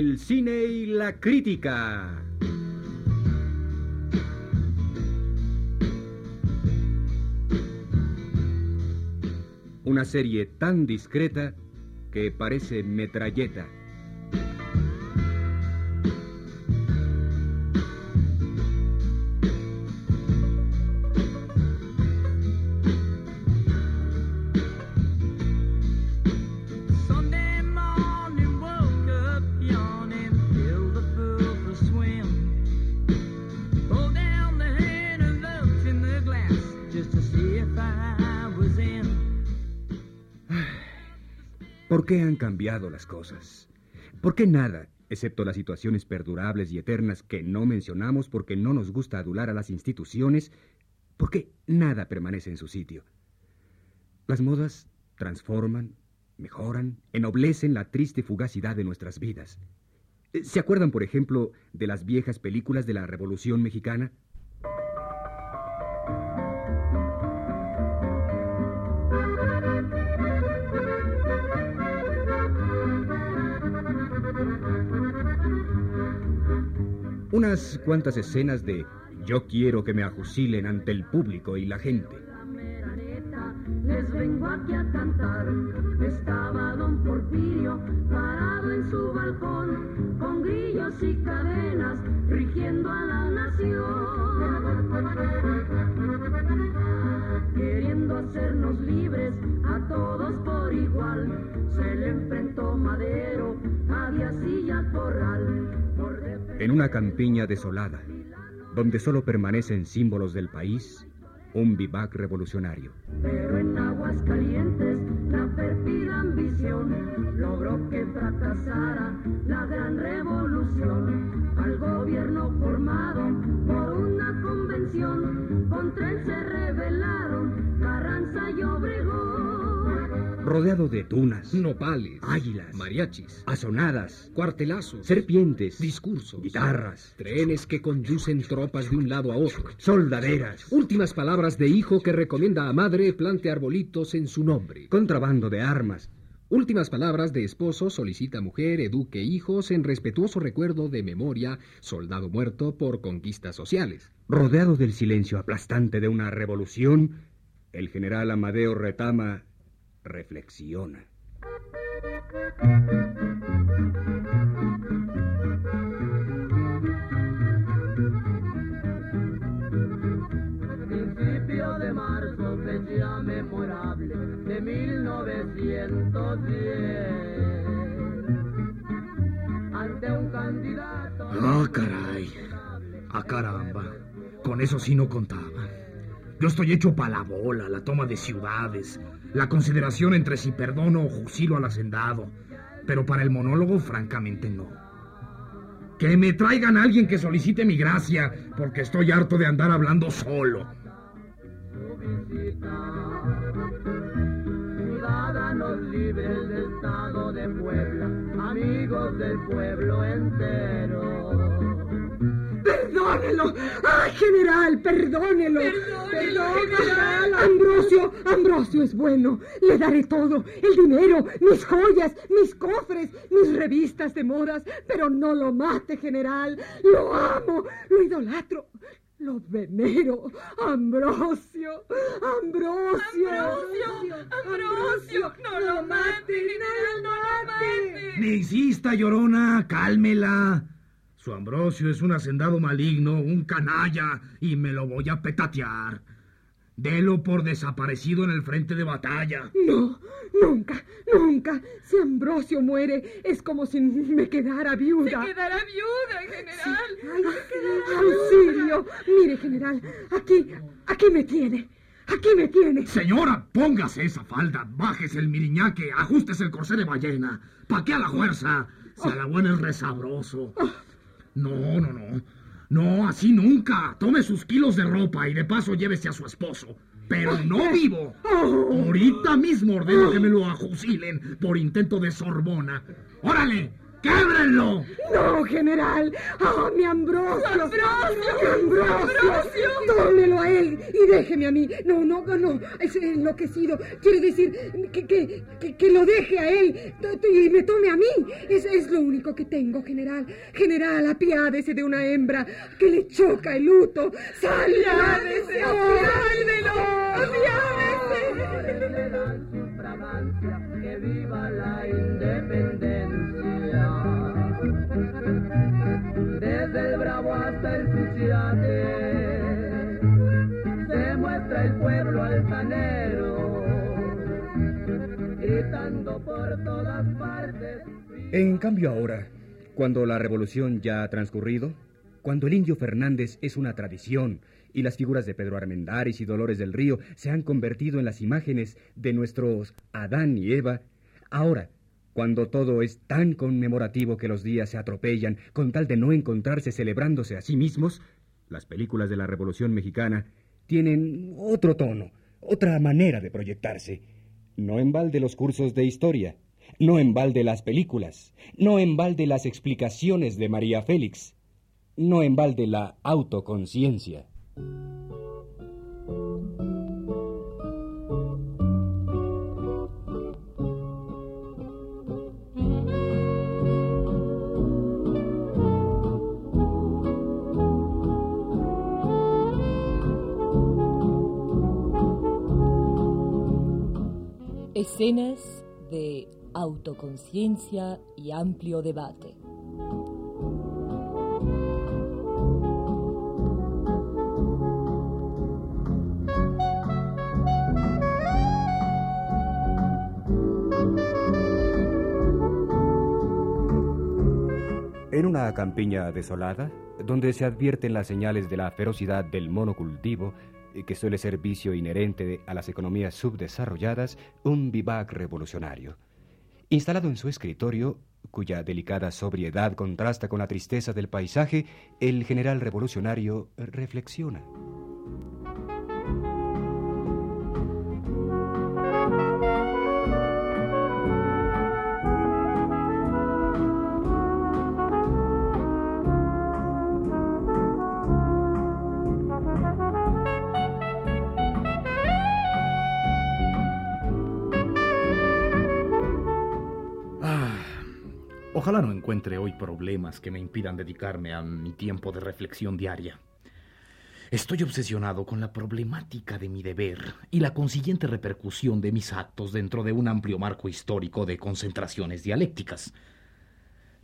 El cine y la crítica. Una serie tan discreta que parece metralleta. ¿Por qué han cambiado las cosas? ¿Por qué nada, excepto las situaciones perdurables y eternas que no mencionamos porque no nos gusta adular a las instituciones? ¿Por qué nada permanece en su sitio? Las modas transforman, mejoran, ennoblecen la triste fugacidad de nuestras vidas. ¿Se acuerdan, por ejemplo, de las viejas películas de la Revolución Mexicana? Unas cuantas escenas de yo quiero que me ajusilen ante el público y la gente. Les vengo aquí a cantar. Estaba don Porfirio parado en su balcón, con grillos y cadenas, rigiendo a la nación. Queriendo hacernos libres a todos por igual, se le enfrentó Madero a Díaz y al Corral. En una campiña desolada, donde solo permanecen símbolos del país, un vivac revolucionario. Pero en aguas calientes la pérfida ambición logró que fracasara la gran revolución. Al gobierno formado por una convención, contra él Rodeado de tunas, Nopales, águilas, mariachis, asonadas, cuartelazos, serpientes, discursos, guitarras, trenes que conducen tropas de un lado a otro. soldaderas, Últimas palabras de hijo que recomienda a madre plante arbolitos en su nombre. contrabando de armas, Últimas palabras de esposo solicita mujer, eduque hijos en respetuoso recuerdo de memoria, soldado muerto por conquistas sociales. rodeado del silencio aplastante de una revolución, el general Amadeo Retama reflexiona. Principio de marzo, fecha memorable de 1910. Ante un candidato. Ah, caray. Ah, caramba. Con eso sí no contaba. Yo estoy hecho para la bola, la toma de ciudades, la consideración entre si perdono o juzilo al hacendado. Pero para el monólogo, francamente, no. Que me traigan a alguien que solicite mi gracia, porque estoy harto de andar hablando solo. Ciudadanos Estado de Puebla, amigos del pueblo entero. ¡Perdónelo! ¡Ay, general, perdónelo! ¡Perdónelo, general! Ambrosio, Ambrosio es bueno. Le daré todo. El dinero, mis joyas, mis cofres, mis revistas de modas. Pero no lo mate, general. Lo amo, lo idolatro. Lo venero. Ambrosio, Ambrosio. Ambrosio, Ambrosio, no lo mate, general, no lo mate. Me insista, llorona, cálmela. Su Ambrosio es un hacendado maligno, un canalla, y me lo voy a petatear. Delo por desaparecido en el frente de batalla. No, nunca, nunca. Si Ambrosio muere, es como si me quedara Se viuda. quedará viuda, general. Ay, auxilio. Mire, general, aquí, aquí me tiene. Aquí me tiene. Señora, póngase esa falda, bájese el miriñaque, ajustese el corsé de ballena. ¿Pa' qué a la fuerza? Si a la buena es resabroso. No, no, no. No, así nunca. Tome sus kilos de ropa y de paso llévese a su esposo. Pero no vivo. Ahorita mismo ordeno que me lo ajusilen por intento de Sorbona. ¡Órale! ¡Québrenlo! No, general. ¡Ah, mi Ambrosio! ¡Mi Ambrosio! Tómelo a él y déjeme a mí. No, no, no, no. Es enloquecido. Quiere decir que, que, que, que lo deje a él y me tome a mí. Es, es lo único que tengo, general. General, apiádese de una hembra que le choca el luto. ¡Sálvese! ¡Sálvelo! ¡Apiádese! Se muestra el pueblo altanero, gritando por todas partes. En cambio ahora, cuando la revolución ya ha transcurrido, cuando el indio Fernández es una tradición y las figuras de Pedro Armendáriz y Dolores del Río se han convertido en las imágenes de nuestros Adán y Eva, ahora, cuando todo es tan conmemorativo que los días se atropellan con tal de no encontrarse celebrándose a sí mismos, las películas de la Revolución Mexicana tienen otro tono, otra manera de proyectarse. No en balde los cursos de historia, no en balde las películas, no en balde las explicaciones de María Félix, no en balde la autoconciencia. Escenas de autoconciencia y amplio debate. En una campiña desolada, donde se advierten las señales de la ferocidad del monocultivo, que suele ser vicio inherente a las economías subdesarrolladas, un vivac revolucionario. Instalado en su escritorio, cuya delicada sobriedad contrasta con la tristeza del paisaje, el general revolucionario reflexiona. Ojalá no encuentre hoy problemas que me impidan dedicarme a mi tiempo de reflexión diaria. Estoy obsesionado con la problemática de mi deber y la consiguiente repercusión de mis actos dentro de un amplio marco histórico de concentraciones dialécticas.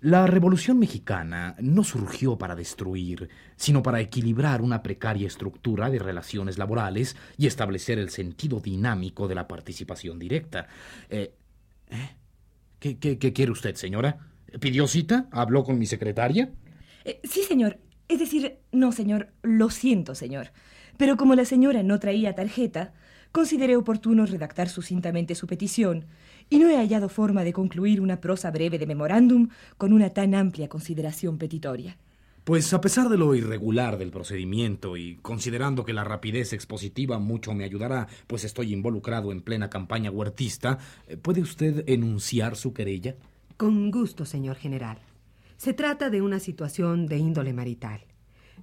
La Revolución Mexicana no surgió para destruir, sino para equilibrar una precaria estructura de relaciones laborales y establecer el sentido dinámico de la participación directa. Eh, ¿eh? ¿Qué, quiere usted, señora? ¿Pidió cita? ¿Habló con mi secretaria? Eh, sí, señor. Es decir, no, señor. Lo siento, señor. Pero como la señora no traía tarjeta, consideré oportuno redactar sucintamente su petición y no he hallado forma de concluir una prosa breve de memorándum con una tan amplia consideración petitoria. Pues a pesar de lo irregular del procedimiento y considerando que la rapidez expositiva mucho me ayudará, pues estoy involucrado en plena campaña huertista, ¿puede usted enunciar su querella? Con gusto, señor general. Se trata de una situación de índole marital.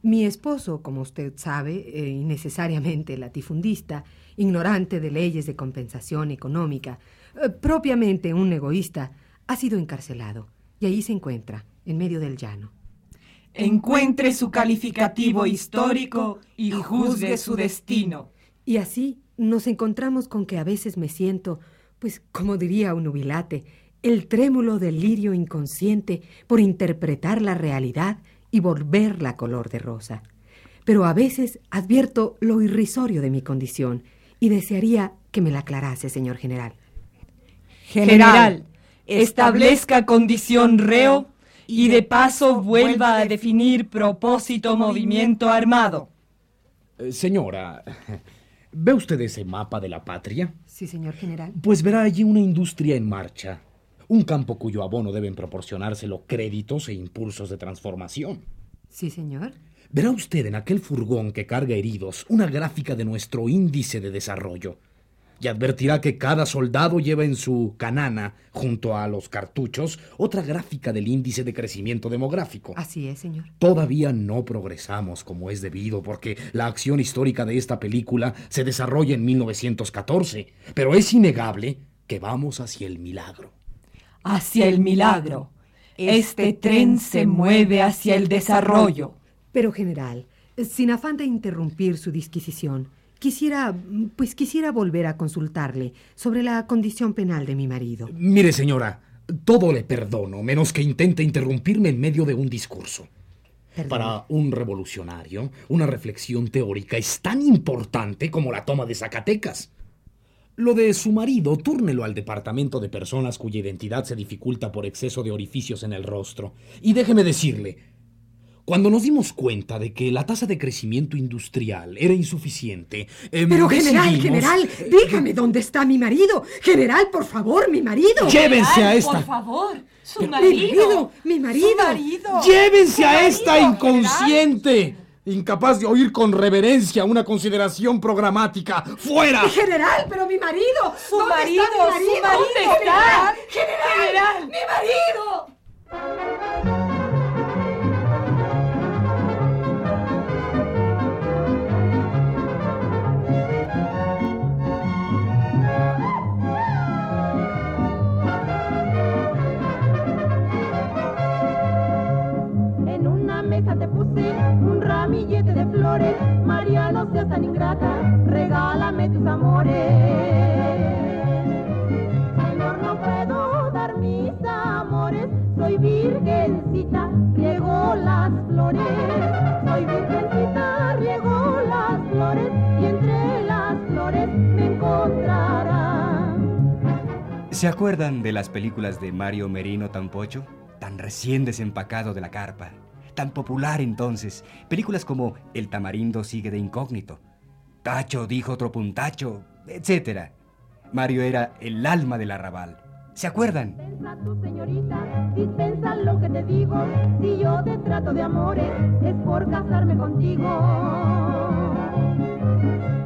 Mi esposo, como usted sabe, eh, innecesariamente latifundista, ignorante de leyes de compensación económica, eh, propiamente un egoísta, ha sido encarcelado y ahí se encuentra, en medio del llano. Encuentre su calificativo histórico y juzgue su destino. Y así nos encontramos con que a veces me siento, pues como diría un nubilate, el trémulo delirio inconsciente por interpretar la realidad y volverla color de rosa. Pero a veces advierto lo irrisorio de mi condición y desearía que me la aclarase, señor general. General, establezca condición reo y de paso vuelva a definir propósito movimiento armado. Eh, señora, ¿ve usted ese mapa de la patria? Sí, señor general. Pues verá allí una industria en marcha. Un campo cuyo abono deben proporcionárselo créditos e impulsos de transformación. Sí, señor. Verá usted en aquel furgón que carga heridos una gráfica de nuestro índice de desarrollo. y advertirá que cada soldado lleva en su canana, junto a los cartuchos, otra gráfica del índice de crecimiento demográfico. Así es, señor. Todavía no progresamos como es debido porque la acción histórica de esta película se desarrolla en 1914, pero es innegable que vamos hacia el milagro. Hacia el milagro. Este tren se mueve hacia el desarrollo. Pero, general, sin afán de interrumpir su disquisición, quisiera, pues quisiera volver a consultarle sobre la condición penal de mi marido. Mire, señora, todo le perdono, menos que intente interrumpirme en medio de un discurso. Perdón. Para un revolucionario, una reflexión teórica es tan importante como la toma de Zacatecas. Lo de su marido, túrnelo al departamento de personas cuya identidad se dificulta por exceso de orificios en el rostro. Y déjeme decirle, cuando nos dimos cuenta de que la tasa de crecimiento industrial era insuficiente, em, Pero, general, decidimos- general, dígame dónde está mi marido. General, por favor, mi marido. Llévense a esta. Por favor, su Mi marido, mi marido. Su marido. ¡Llévense a esta inconsciente! Incapaz de oír con reverencia una consideración programática. ¡Fuera! General, pero mi marido. Su ¿Dónde marido, está mi marido? su marido ¿Dónde está? General, General. mi marido. Ingrata, regálame tus amores. Señor, no puedo dar mis amores. Soy virgencita, riego las flores. Soy virgencita, riego las flores. Y entre las flores me encontrarán. ¿Se acuerdan de las películas de Mario Merino Tampocho? Tan recién desempacado de la carpa. Tan popular entonces. Películas como El tamarindo sigue de incógnito. Tacho dijo otro puntacho, etc. Mario era el alma del arrabal. ¿Se acuerdan? Dispensa tu señorita, dispensa lo que te digo. Si yo te trato de amores, es por casarme contigo.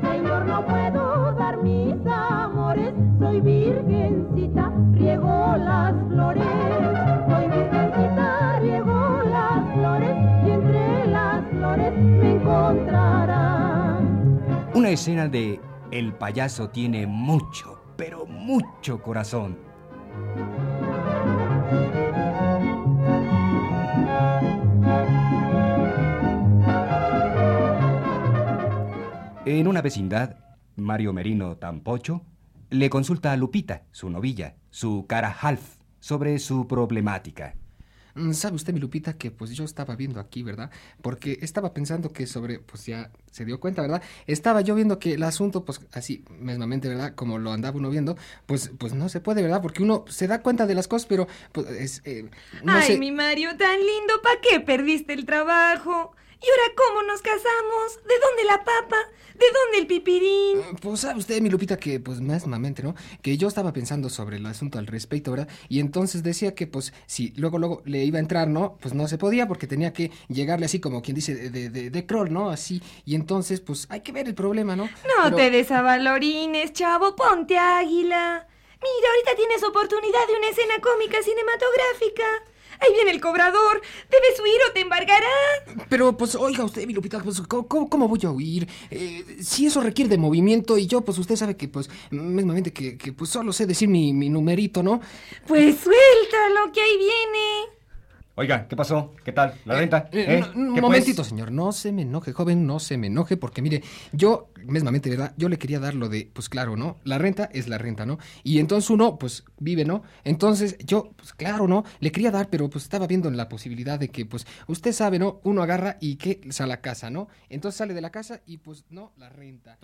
Señor, no puedo dar mis amores. Soy virgencita, riego las flores. Soy virgencita, Una escena de El payaso tiene mucho, pero mucho corazón. En una vecindad, Mario Merino Tampocho le consulta a Lupita, su novilla, su cara half, sobre su problemática. Mm, ¿Sabe usted, mi Lupita, que pues yo estaba viendo aquí, ¿verdad? Porque estaba pensando que sobre, pues ya se dio cuenta, ¿verdad? Estaba yo viendo que el asunto, pues así, mismamente, ¿verdad? Como lo andaba uno viendo, pues, pues no se puede, ¿verdad? Porque uno se da cuenta de las cosas, pero, pues, es, eh, no Ay, sé. mi Mario, tan lindo, ¿para qué perdiste el trabajo? ¿Y ahora cómo nos casamos? ¿De dónde la papa? ¿De dónde el pipirín? Pues sabe usted, mi Lupita, que pues mismamente, ¿no? Que yo estaba pensando sobre el asunto al respecto, ¿verdad? Y entonces decía que pues si luego, luego le iba a entrar, ¿no? Pues no se podía porque tenía que llegarle así como quien dice de, de, de, de crawl, ¿no? Así. Y entonces pues hay que ver el problema, ¿no? No Pero- te desavalorines, chavo, ponte águila. Mira, ahorita tienes oportunidad de una escena cómica cinematográfica. Ahí viene el cobrador. Debes huir o te embargará. Pero pues oiga usted, mi Lupita, pues ¿cómo, cómo- cómo voy a huir? Eh, si eso requiere de movimiento y yo pues usted sabe que pues mismamente que, que pues solo sé decir mi, mi numerito, ¿no? Pues suéltalo, que ahí viene. Oiga, ¿qué pasó? ¿Qué tal? ¿La renta? Eh, ¿Eh? no, un ¿Qué, pues? momentito, señor. No se me enoje, joven, no se me enoje, porque mire, yo, mismamente, ¿verdad? Yo le quería dar lo de, pues claro, ¿no? La renta es la renta, ¿no? Y entonces uno, pues, vive, ¿no? Entonces yo, pues claro, ¿no? Le quería dar, pero pues estaba viendo la posibilidad de que, pues, usted sabe, ¿no? Uno agarra y que sale a la casa, ¿no? Entonces sale de la casa y, pues, no, la renta.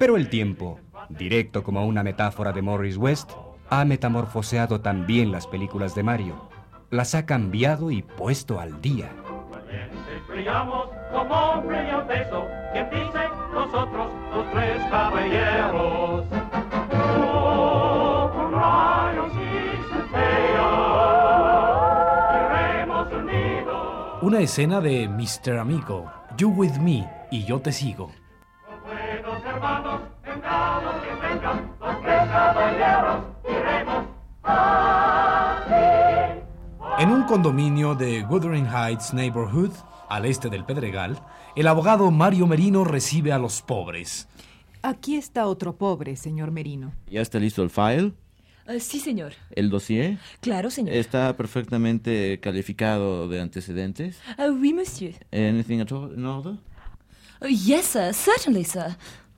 Pero el tiempo, directo como una metáfora de Morris West, ha metamorfoseado también las películas de Mario. las ha cambiado y puesto al día. Valientes brillamos como brilla el beso, quien dice nosotros los tres caballeros. Oh, con rayos y centellas, iremos unidos. Una escena de Mr. Amigo, You With Me y Yo Te Sigo. Buenos hermanos, condominio de Wuthering Heights Neighborhood, al este del Pedregal, el abogado Mario Merino recibe a los pobres. Aquí está otro pobre, señor Merino. ¿Ya está listo el file? Ah, sí, señor. ¿El dossier? Claro, señor. ¿Está perfectamente calificado de antecedentes? Ah, oui, monsieur. ¿Anything at all in order? Uh, yes, sir. Certainly, sir.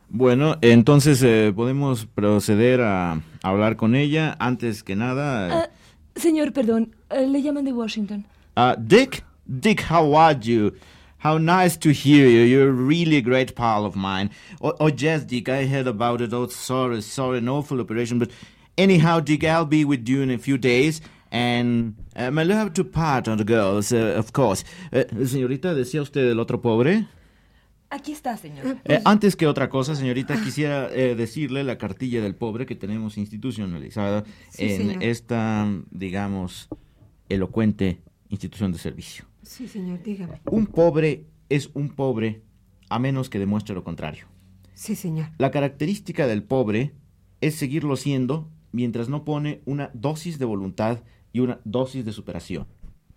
Bueno, entonces eh, podemos proceder a hablar con ella. Antes que nada... Señor, perdón. eh, le llaman de Washington. Uh, Dick? Dick, how are you? How nice to hear you. You're a really great pal of mine. Oh, oh yes, Dick, I heard about it. Oh, sorry, sorry, an awful operation. But anyhow, Dick, I'll be with you in a few days. And um, I'll have to part on the girls, uh, of course. Uh, señorita, ¿decía usted el otro pobre? Aquí está, señor. Eh, antes que otra cosa, señorita, quisiera eh, decirle la cartilla del pobre que tenemos institucionalizada Sí, en señor. esta, digamos, elocuente institución de servicio. Sí, señor, dígame. Un pobre es un pobre a menos que demuestre lo contrario. Sí, señor. La característica del pobre es seguirlo siendo mientras no pone una dosis de voluntad y una dosis de superación.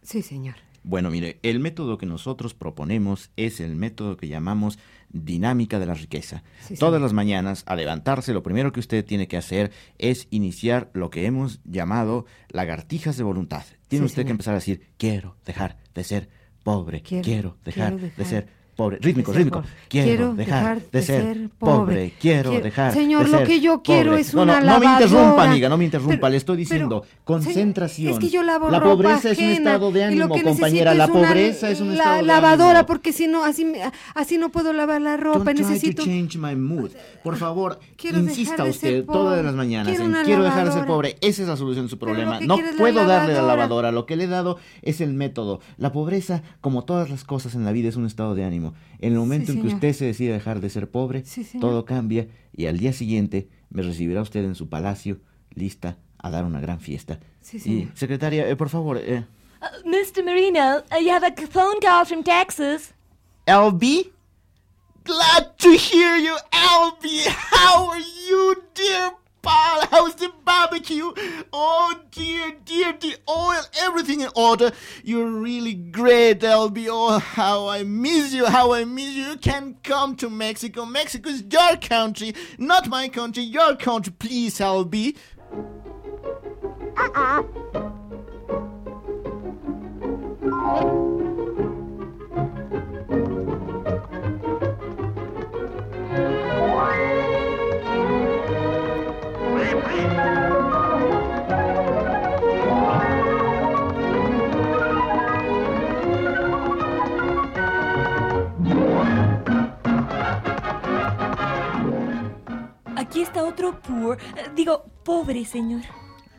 Sí, señor. Bueno, mire, el método que nosotros proponemos es el método que llamamos dinámica de la riqueza. Sí, Todas las mañanas, al levantarse, lo primero que usted tiene que hacer es iniciar lo que hemos llamado lagartijas de voluntad. Tiene Sí, usted que empezar a decir, quiero dejar de ser pobre, quiero, Quiero- dejar, quiero de dejar ser pobre. Rítmico, rítmico. pobre. Quiero, dejar, de ser pobre, quiero, Quiero- dejar Señor, de lo ser que yo quiero pobre. es No, una no, No me interrumpa, lavadora. amiga, no me interrumpa. Pero- Le estoy pero, diciendo, señor, concentración. Es que yo lavo La ropa pobreza es un estado de lo ánimo, compañera. La pobreza es un la- estado de lavadora, ánimo. porque si no, así, así no puedo lavar la ropa. Don't try necesito... to change my mood. Por favor, Quiero insista de usted todas las mañanas Quiero en quiero dejar de ser lavadora. pobre. Esa es la solución de su Pero lo problema. No la puedo darle la lavadora. lavadora. Lo que le he dado es el método. La pobreza, como todas las cosas en la vida, es un estado de ánimo. En el momento en que usted se decide dejar de ser pobre, Sí, todo cambia y al día siguiente me recibirá usted en su palacio, lista a dar una gran fiesta. Sí, y, secretaria, eh, por favor, eh, Uh, Mr. Marino, uh, you have a phone call from Texas. LB? Glad to hear you, LB. How are you, dear How's the barbecue? Oh, dear, dear, the oil, everything in order. You're really great, LB. Oh, how I miss you, how I miss you. You can come to Mexico. Mexico is your country, not my country, your country. Please, LB. Aquí uh-uh. Poor, eh, digo, pobre señor.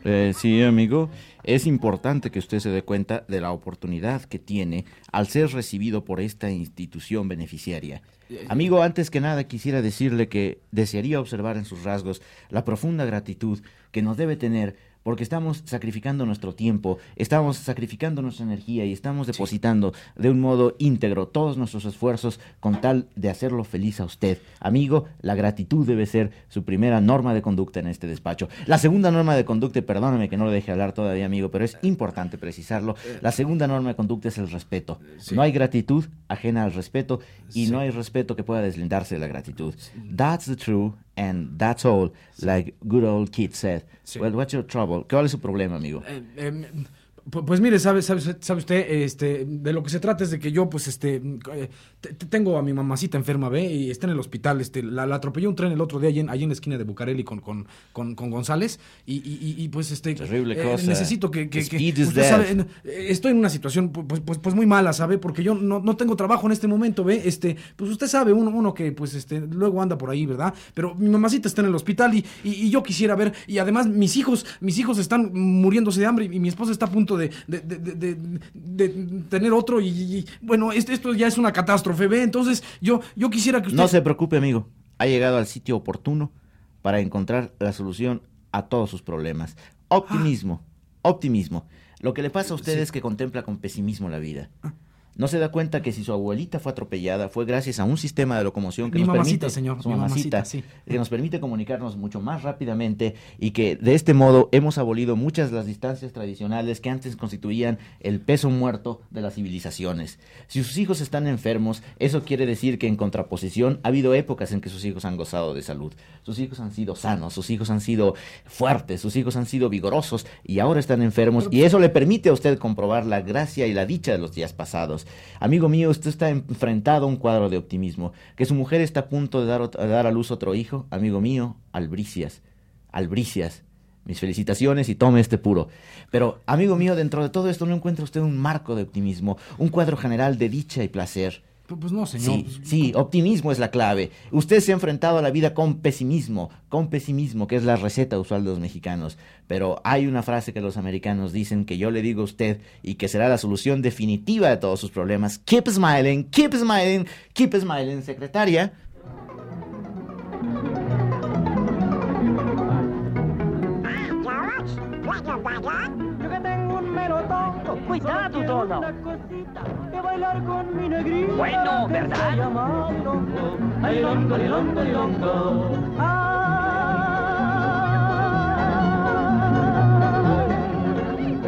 Eh, sí, amigo. Es importante que usted se dé cuenta de la oportunidad que tiene al ser recibido por esta institución beneficiaria. Amigo, antes que nada quisiera decirle que desearía observar en sus rasgos la profunda gratitud que nos debe tener porque estamos sacrificando nuestro tiempo, estamos sacrificando nuestra energía y estamos depositando de un modo íntegro todos nuestros esfuerzos con tal de hacerlo feliz a usted. Amigo, la gratitud debe ser su primera norma de conducta en este despacho. La segunda norma de conducta, perdóname que no lo deje hablar todavía, amigo, pero es importante precisarlo. La segunda norma de conducta es el respeto. No hay gratitud ajena al respeto y no hay respeto que pueda deslindarse de la gratitud. That's the truth and that's all, like good old kid said. Well, what's your trouble? ¿Cuál es su problema, amigo? Eh, pu- pues mire, sabe, sabe, sabe usted, este, de lo que se trata es de que yo, pues, este, eh, tengo a mi mamacita enferma, ve, y está en el hospital. Este, la, la atropelló un tren el otro día allí en, allí en la esquina de Bucareli con, con, con, con González. Y, y- pues, este. Terrible eh, cosa. necesito que. que- que- usted sabe, eh, estoy en una situación, pu- pues, pues, pues muy mala, ¿sabe? Porque yo no, no tengo trabajo en este momento, ve. Este, pues usted sabe, uno, uno que, pues, este, luego anda por ahí, ¿verdad? Pero mi mamacita está en el hospital y, y- y yo quisiera ver. Y además, mis hijos, mis hijos están muriéndose de hambre y, mi esposa está a punto de, de- de- de- tener otro. Y, bueno, este- esto ya es una catástrofe, Entonces, yo, yo quisiera que usted. No se preocupe, amigo. Ha llegado al sitio oportuno para encontrar la solución a todos sus problemas. Optimismo, optimismo. Lo que le pasa a usted Sí. es que contempla con pesimismo la vida. No se da cuenta que si su abuelita fue atropellada fue gracias a un sistema de locomoción que Mi nos mamacita, permite, señor, su mi mamacita, mamacita, sí. que nos permite comunicarnos mucho más rápidamente y que de este modo hemos abolido muchas de las distancias tradicionales que antes constituían el peso muerto de las civilizaciones. Si sus hijos están enfermos, eso quiere decir que en contraposición ha habido épocas en que sus hijos han gozado de salud. Sus hijos han sido sanos, sus hijos han sido fuertes, sus hijos han sido vigorosos y ahora están enfermos y eso le permite a usted comprobar la gracia y la dicha de los días pasados. Amigo mío, usted está enfrentado a un cuadro de optimismo. Que su mujer está a punto de dar, dar a luz otro hijo, amigo mío, albricias, albricias. Mis felicitaciones y tome este puro. Pero, amigo mío, dentro de todo esto no encuentra usted un marco de optimismo, un cuadro general de dicha y placer. Pues, pues no, señor. Sí, sí, optimismo es la clave. Usted se ha enfrentado a la vida con pesimismo, con pesimismo, que es la receta usual de los mexicanos. Pero hay una frase que los americanos dicen que yo le digo a usted y que será la solución definitiva de todos sus problemas. Keep smiling, keep smiling, keep smiling, secretaria. Cuidado, Dono. Una cosita, que bailar con mi negrita. Bueno, ¿verdad? se llama Lilongo. Ay, Lilongo, Lilongo, Lilongo. Ay.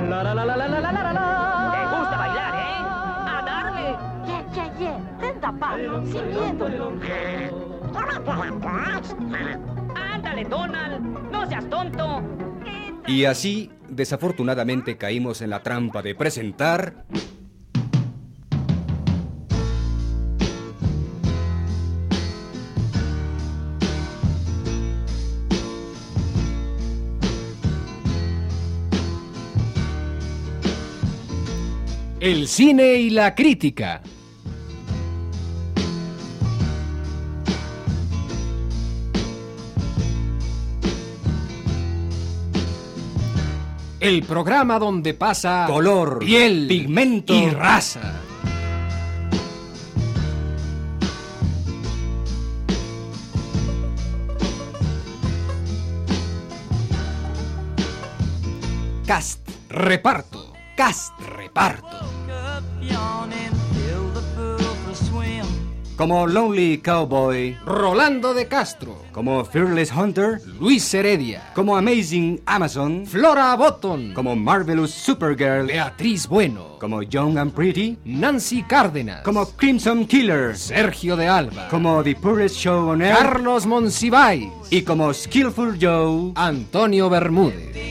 La, la, la, la, la, la, la, la, la. ¿Te gusta bailar, eh? ¡A darle! Yeah, yeah, yeah. Tapado, sin miedo. ¡Ándale, Donald! ¡No seas tonto! Y así, desafortunadamente, caímos en la trampa de presentar... El cine y la crítica. El programa donde pasa Color, piel, pigmento y raza. Cast, reparto. Cast, reparto. Como Lonely Cowboy, Rolando de Castro. Como Fearless Hunter, Luis Heredia. como Amazing Amazon, Flora Botton. como Marvelous Supergirl, Beatriz Bueno. como Young and Pretty, Nancy Cárdenas. como Crimson Killer, Sergio de Alba. como The Poorest Show on Carlos Monsiváis. y como Skillful Joe. Antonio Bermúdez.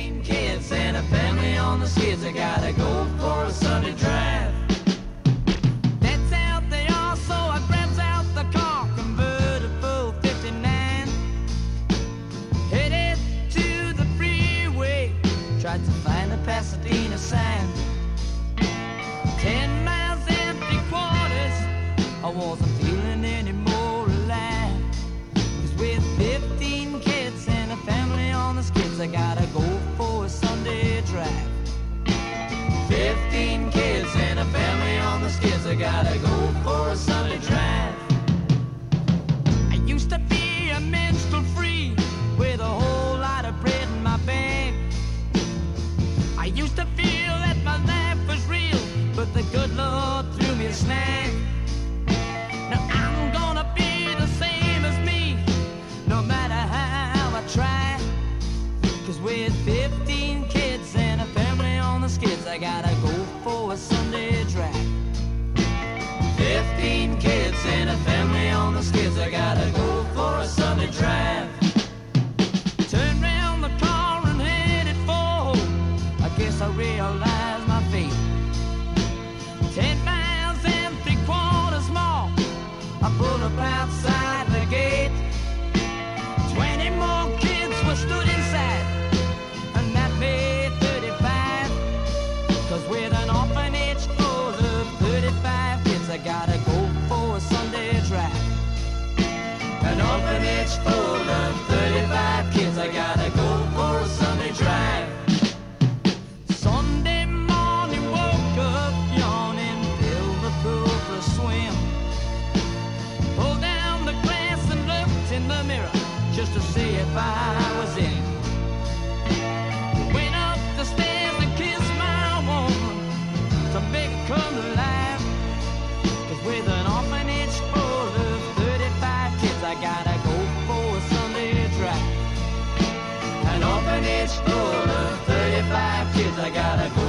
Used to feel that my life was real, but the good Lord threw me a snag. Now I'm gonna be the same as me, no matter how I try. Cause with 15 kids and a family on the skids, I gotta go for a Sunday drive. 15 kids and a family on the skids, I gotta go for a Sunday drive. Orphanage full of 35 kids, I gotta go for a Sunday drive. Sunday morning, woke up yawning, filled the pool for a swim. Pulled down the glass and looked in the mirror just to see if I was in. Explorer. 35 kids, I gotta go.